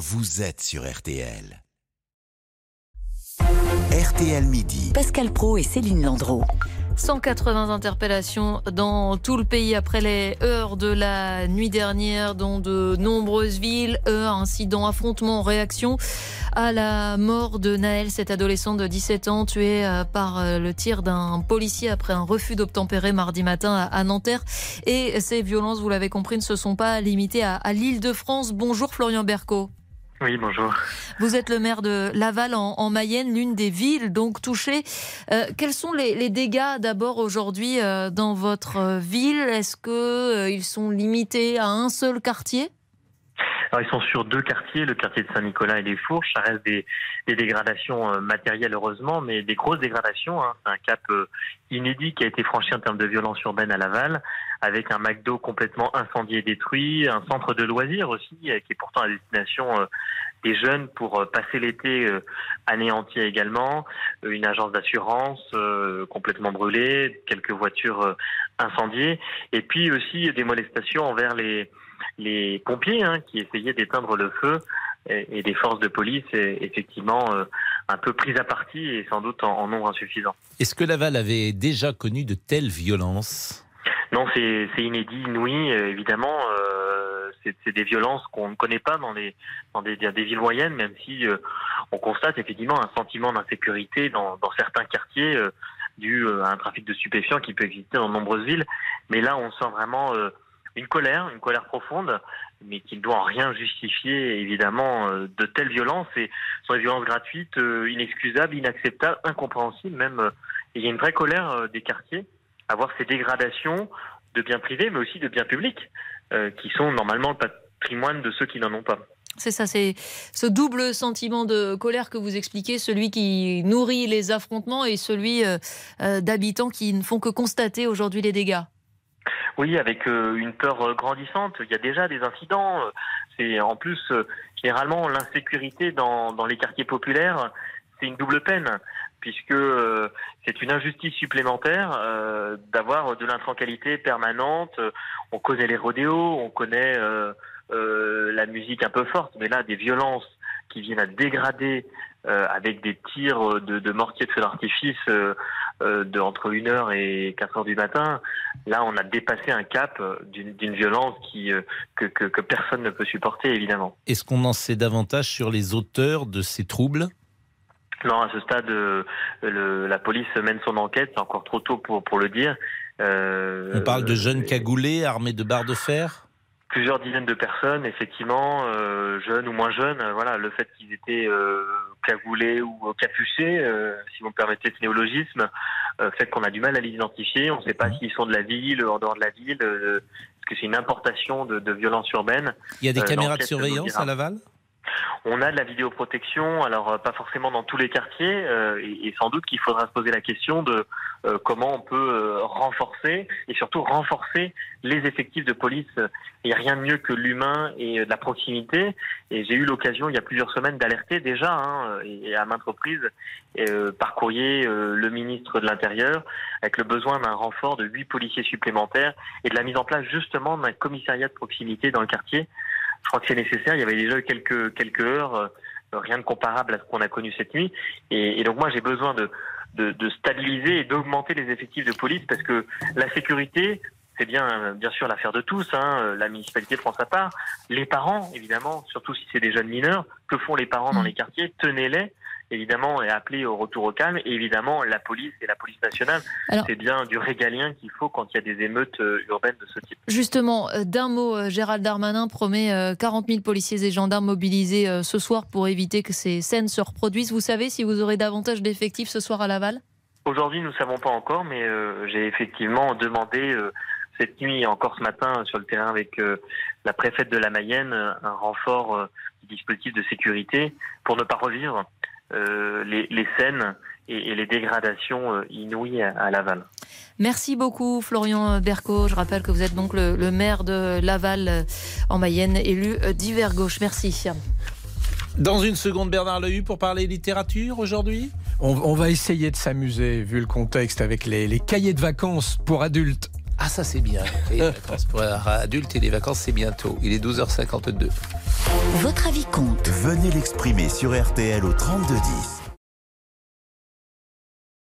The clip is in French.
vous êtes sur RTL. RTL Midi. Pascal Pro et Céline Landreau. 180 interpellations dans tout le pays après les heures de la nuit dernière dans de nombreuses villes. Heures, incidents, affrontements, réactions à la mort de Naël, cette adolescente de 17 ans tuée euh, par euh, le tir d'un policier après un refus d'obtempérer mardi matin à Nanterre. Et ces violences, vous l'avez compris, ne se sont pas limitées à, l'île de France. Bonjour Florian Berco. Oui, bonjour. Vous êtes le maire de Laval en, Mayenne, l'une des villes donc touchées. Euh, quels sont les, dégâts d'abord aujourd'hui euh, dans votre ville? Est-ce qu'ils euh, sont limités à un seul quartier? Alors, ils sont sur deux quartiers, le quartier de Saint-Nicolas et les Fourches. Ça reste des, dégradations matérielles, heureusement, mais des grosses dégradations. Hein. C'est un cap inédit qui a été franchi en termes de violence urbaine à Laval, avec un McDo complètement incendié et détruit, un centre de loisirs aussi, qui est pourtant à destination des jeunes pour passer l'été anéanti également, une agence d'assurance complètement brûlée, quelques voitures incendiées, et puis aussi des molestations envers les les pompiers hein, qui essayaient d'éteindre le feu et, des forces de police effectivement euh, un peu prises à partie et sans doute en, nombre insuffisant. Est-ce que Laval avait déjà connu de telles violences? Non, c'est inédit, inouï, euh, évidemment. Euh, c'est des violences qu'on ne connaît pas dans, les, dans des, des, villes moyennes, même si on constate effectivement un sentiment d'insécurité dans, dans, certains quartiers dû à un trafic de stupéfiants qui peut exister dans de nombreuses villes. Mais là, on sent vraiment une colère, une colère profonde, mais qui ne doit en rien justifier évidemment euh, de telles violences. Et sont des violences gratuites, euh, inexcusables, inacceptables, incompréhensibles même. Euh, il y a une vraie colère des quartiers à voir ces dégradations de biens privés, mais aussi de biens publics, qui sont normalement le patrimoine de ceux qui n'en ont pas. C'est ça, c'est ce double sentiment de colère que vous expliquez, celui qui nourrit les affrontements et celui d'habitants qui ne font que constater aujourd'hui les dégâts. Oui, avec euh, une peur euh, grandissante. Il y a déjà des incidents. C'est en plus euh, généralement l'insécurité dans, dans les quartiers populaires. C'est une double peine puisque c'est une injustice supplémentaire d'avoir de l'intrancalité permanente. On connaît les rodéos, on connaît la musique un peu forte, mais là des violences qui viennent à dégrader avec des tirs de, de mortiers de feu d'artifice euh, de entre 1h et 4h du matin, là on a dépassé un cap euh, d'une violence qui, euh, que, que, personne ne peut supporter évidemment. Est-ce qu'on en sait davantage sur les auteurs de ces troubles? Non, à ce stade, le, la police mène son enquête. C'est encore trop tôt pour, pour le dire. On parle de jeunes cagoulés armés de barres de fer? Plusieurs dizaines de personnes, effectivement, euh, jeunes ou moins jeunes. Euh, voilà, le fait qu'ils étaient euh, cagoulés ou capuchés, euh, si vous me permettez ce néologisme, fait qu'on a du mal à les identifier. On ne sait pas s'ils sont de la ville, en dehors de la ville, parce que c'est une importation de, de violence urbaine. Il y a des caméras de surveillance à Laval? On a de la vidéoprotection, alors euh, pas forcément dans tous les quartiers, euh, et, sans doute qu'il faudra se poser la question de euh, comment on peut renforcer et surtout renforcer les effectifs de police. Il n'y a rien de mieux que l'humain et de la proximité. Et j'ai eu l'occasion il y a plusieurs semaines d'alerter déjà, hein, et, à maintes reprises, par courrier le ministre de l'Intérieur, avec le besoin d'un renfort de huit policiers supplémentaires et de la mise en place justement d'un commissariat de proximité dans le quartier je crois que c'est nécessaire. Il y avait déjà quelques quelques heures, euh, rien de comparable à ce qu'on a connu cette nuit. Et, donc moi, j'ai besoin de, de, stabiliser et d'augmenter les effectifs de police parce que la sécurité, c'est bien bien sûr l'affaire de tous. Hein. La municipalité prend sa part. Les parents, évidemment, surtout si c'est des jeunes mineurs, que font les parents dans mmh. les quartiers Tenez-les évidemment, est appelé au retour au calme. Et évidemment, la police et la police nationale, c'est bien du régalien qu'il faut quand il y a des émeutes euh, urbaines de ce type. Justement, euh, d'un mot, euh, Gérald Darmanin promet 40 000 policiers et gendarmes mobilisés ce soir pour éviter que ces scènes se reproduisent. Vous savez si vous aurez davantage d'effectifs ce soir à Laval? Aujourd'hui, nous ne savons pas encore, mais j'ai effectivement demandé cette nuit et encore ce matin sur le terrain avec la préfète de la Mayenne un renfort du dispositif de sécurité pour ne pas revivre euh, les, scènes et, les dégradations euh, inouïes à, Laval. Merci beaucoup Florian Berco. Je rappelle que vous êtes donc le, maire de Laval euh, en Mayenne, élu d'hiver gauche. Merci. Dans une seconde, Bernard Lehu pour parler littérature aujourd'hui? On, va essayer de s'amuser, vu le contexte, avec les, les cahiers de vacances pour adultes. Ah, ça c'est bien. Les vacances pour adultes et les vacances, c'est bientôt. Il est 12h52. Votre avis compte. Venez l'exprimer sur RTL au 3210.